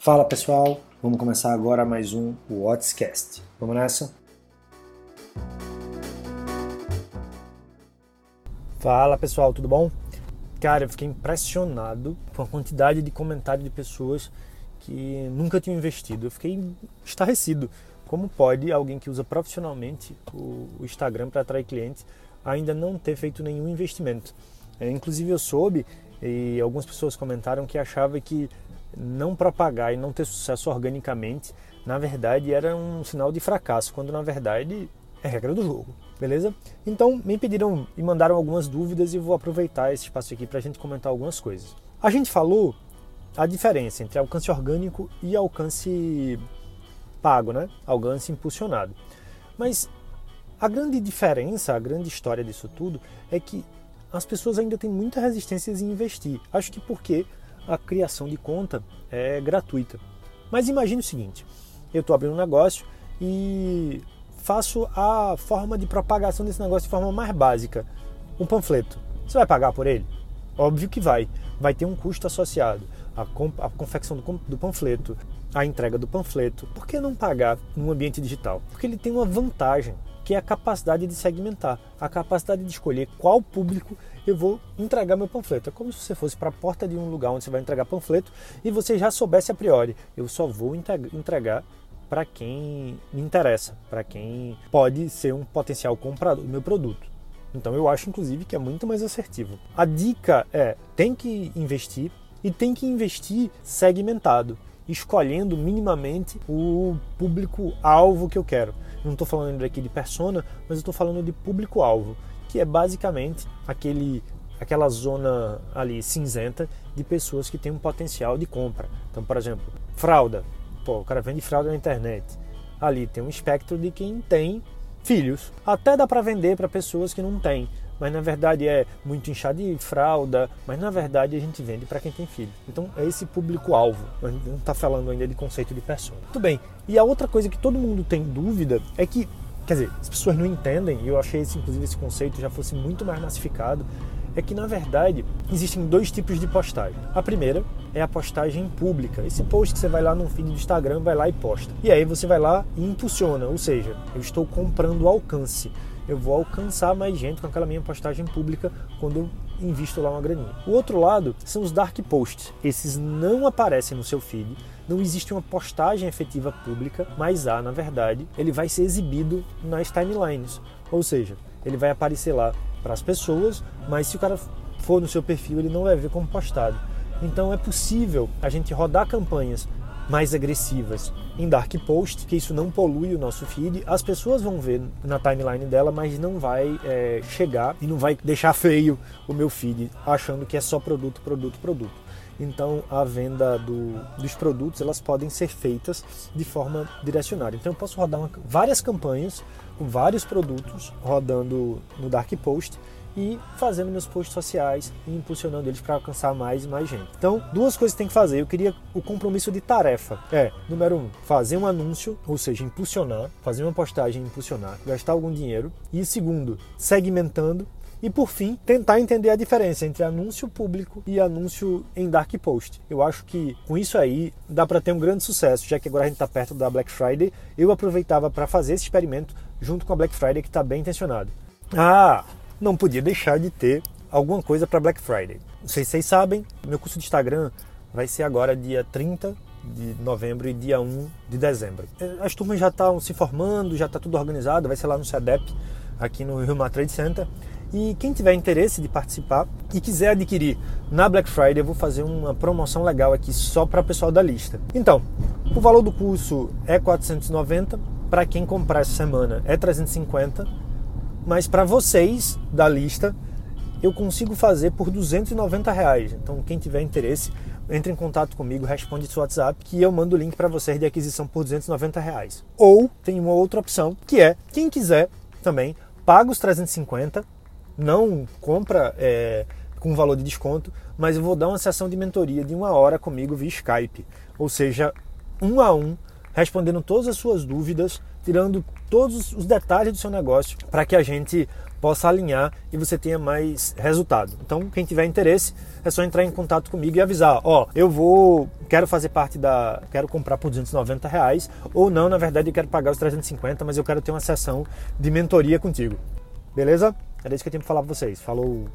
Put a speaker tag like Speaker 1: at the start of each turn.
Speaker 1: Fala pessoal, vamos começar agora mais um Whatscast. Vamos nessa? Fala pessoal, tudo bom? Cara, eu fiquei impressionado com a quantidade de comentários de pessoas que nunca tinham investido. Eu fiquei estarrecido. Como pode alguém que usa profissionalmente o Instagram para atrair clientes ainda não ter feito nenhum investimento? É, inclusive eu soube e algumas pessoas comentaram que achavam que não propagar e não ter sucesso organicamente, na verdade era um sinal de fracasso, quando na verdade é regra do jogo, beleza? Então me pediram e mandaram algumas dúvidas e vou aproveitar esse espaço aqui para a gente comentar algumas coisas. A gente falou a diferença entre alcance orgânico e alcance pago, né? Alcance impulsionado. Mas a grande diferença, a grande história disso tudo é que as pessoas ainda têm muita resistência em investir. Acho que porque a criação de conta é gratuita. Mas imagine o seguinte: eu estou abrindo um negócio e faço a forma de propagação desse negócio de forma mais básica. Um panfleto. Você vai pagar por ele? Óbvio que vai. Vai ter um custo associado. A, a confecção do, do panfleto, a entrega do panfleto. Por que não pagar num ambiente digital? Porque ele tem uma vantagem que é a capacidade de segmentar, a capacidade de escolher qual público eu vou entregar meu panfleto. É como se você fosse para a porta de um lugar onde você vai entregar panfleto e você já soubesse a priori, eu só vou entregar para quem me interessa, para quem pode ser um potencial comprador do meu produto. Então eu acho inclusive que é muito mais assertivo. A dica é: tem que investir e tem que investir segmentado, escolhendo minimamente o público alvo que eu quero não estou falando aqui de persona, mas estou falando de público-alvo, que é basicamente aquele, aquela zona ali cinzenta de pessoas que têm um potencial de compra. Então, por exemplo, fralda. Pô, o cara vende fralda na internet. Ali tem um espectro de quem tem filhos. Até dá para vender para pessoas que não têm, mas na verdade é muito inchado de fralda, mas na verdade a gente vende para quem tem filho. Então é esse público-alvo, a gente não está falando ainda de conceito de persona. Muito bem, e a outra coisa que todo mundo tem dúvida é que, quer dizer, as pessoas não entendem, e eu achei esse, inclusive esse conceito já fosse muito mais massificado, é que na verdade existem dois tipos de postagem. A primeira é a postagem pública. Esse post que você vai lá no feed do Instagram, vai lá e posta. E aí você vai lá e impulsiona, ou seja, eu estou comprando alcance eu vou alcançar mais gente com aquela minha postagem pública quando eu invisto lá uma graninha. O outro lado são os dark posts. Esses não aparecem no seu feed, não existe uma postagem efetiva pública, mas há, na verdade, ele vai ser exibido nas timelines. Ou seja, ele vai aparecer lá para as pessoas, mas se o cara for no seu perfil, ele não vai ver como postado. Então é possível a gente rodar campanhas mais agressivas em dark post, que isso não polui o nosso feed. As pessoas vão ver na timeline dela, mas não vai é, chegar e não vai deixar feio o meu feed, achando que é só produto, produto, produto. Então a venda do, dos produtos elas podem ser feitas de forma direcionada. Então eu posso rodar uma, várias campanhas com vários produtos rodando no dark post e fazendo meus posts sociais e impulsionando eles para alcançar mais e mais gente. Então, duas coisas que tem que fazer. Eu queria o compromisso de tarefa. É, número um, fazer um anúncio, ou seja, impulsionar, fazer uma postagem e impulsionar, gastar algum dinheiro. E segundo, segmentando e por fim, tentar entender a diferença entre anúncio público e anúncio em dark post. Eu acho que com isso aí dá para ter um grande sucesso, já que agora a gente está perto da Black Friday. Eu aproveitava para fazer esse experimento junto com a Black Friday que está bem intencionado. Ah, não podia deixar de ter alguma coisa para Black Friday. Não sei se vocês sabem, meu curso de Instagram vai ser agora dia 30 de novembro e dia 1 de dezembro. É, as turmas já estão se formando, já está tudo organizado, vai ser lá no CEDEP, aqui no Rio Mar Trade Center. E quem tiver interesse de participar e quiser adquirir na Black Friday, eu vou fazer uma promoção legal aqui só para o pessoal da lista. Então, o valor do curso é 490, para quem comprar essa semana é 350 mas para vocês da lista eu consigo fazer por 290 reais. Então quem tiver interesse entre em contato comigo, responde seu WhatsApp que eu mando o link para vocês de aquisição por 290 reais. Ou tem uma outra opção que é quem quiser também paga os 350, não compra é, com valor de desconto, mas eu vou dar uma sessão de mentoria de uma hora comigo via Skype, ou seja, um a um respondendo todas as suas dúvidas, tirando todos os detalhes do seu negócio para que a gente possa alinhar e você tenha mais resultado. Então, quem tiver interesse, é só entrar em contato comigo e avisar, ó, oh, eu vou, quero fazer parte da, quero comprar por 290 reais, ou não, na verdade eu quero pagar os 350, mas eu quero ter uma sessão de mentoria contigo. Beleza? Era isso que eu tinha para falar para vocês. Falou!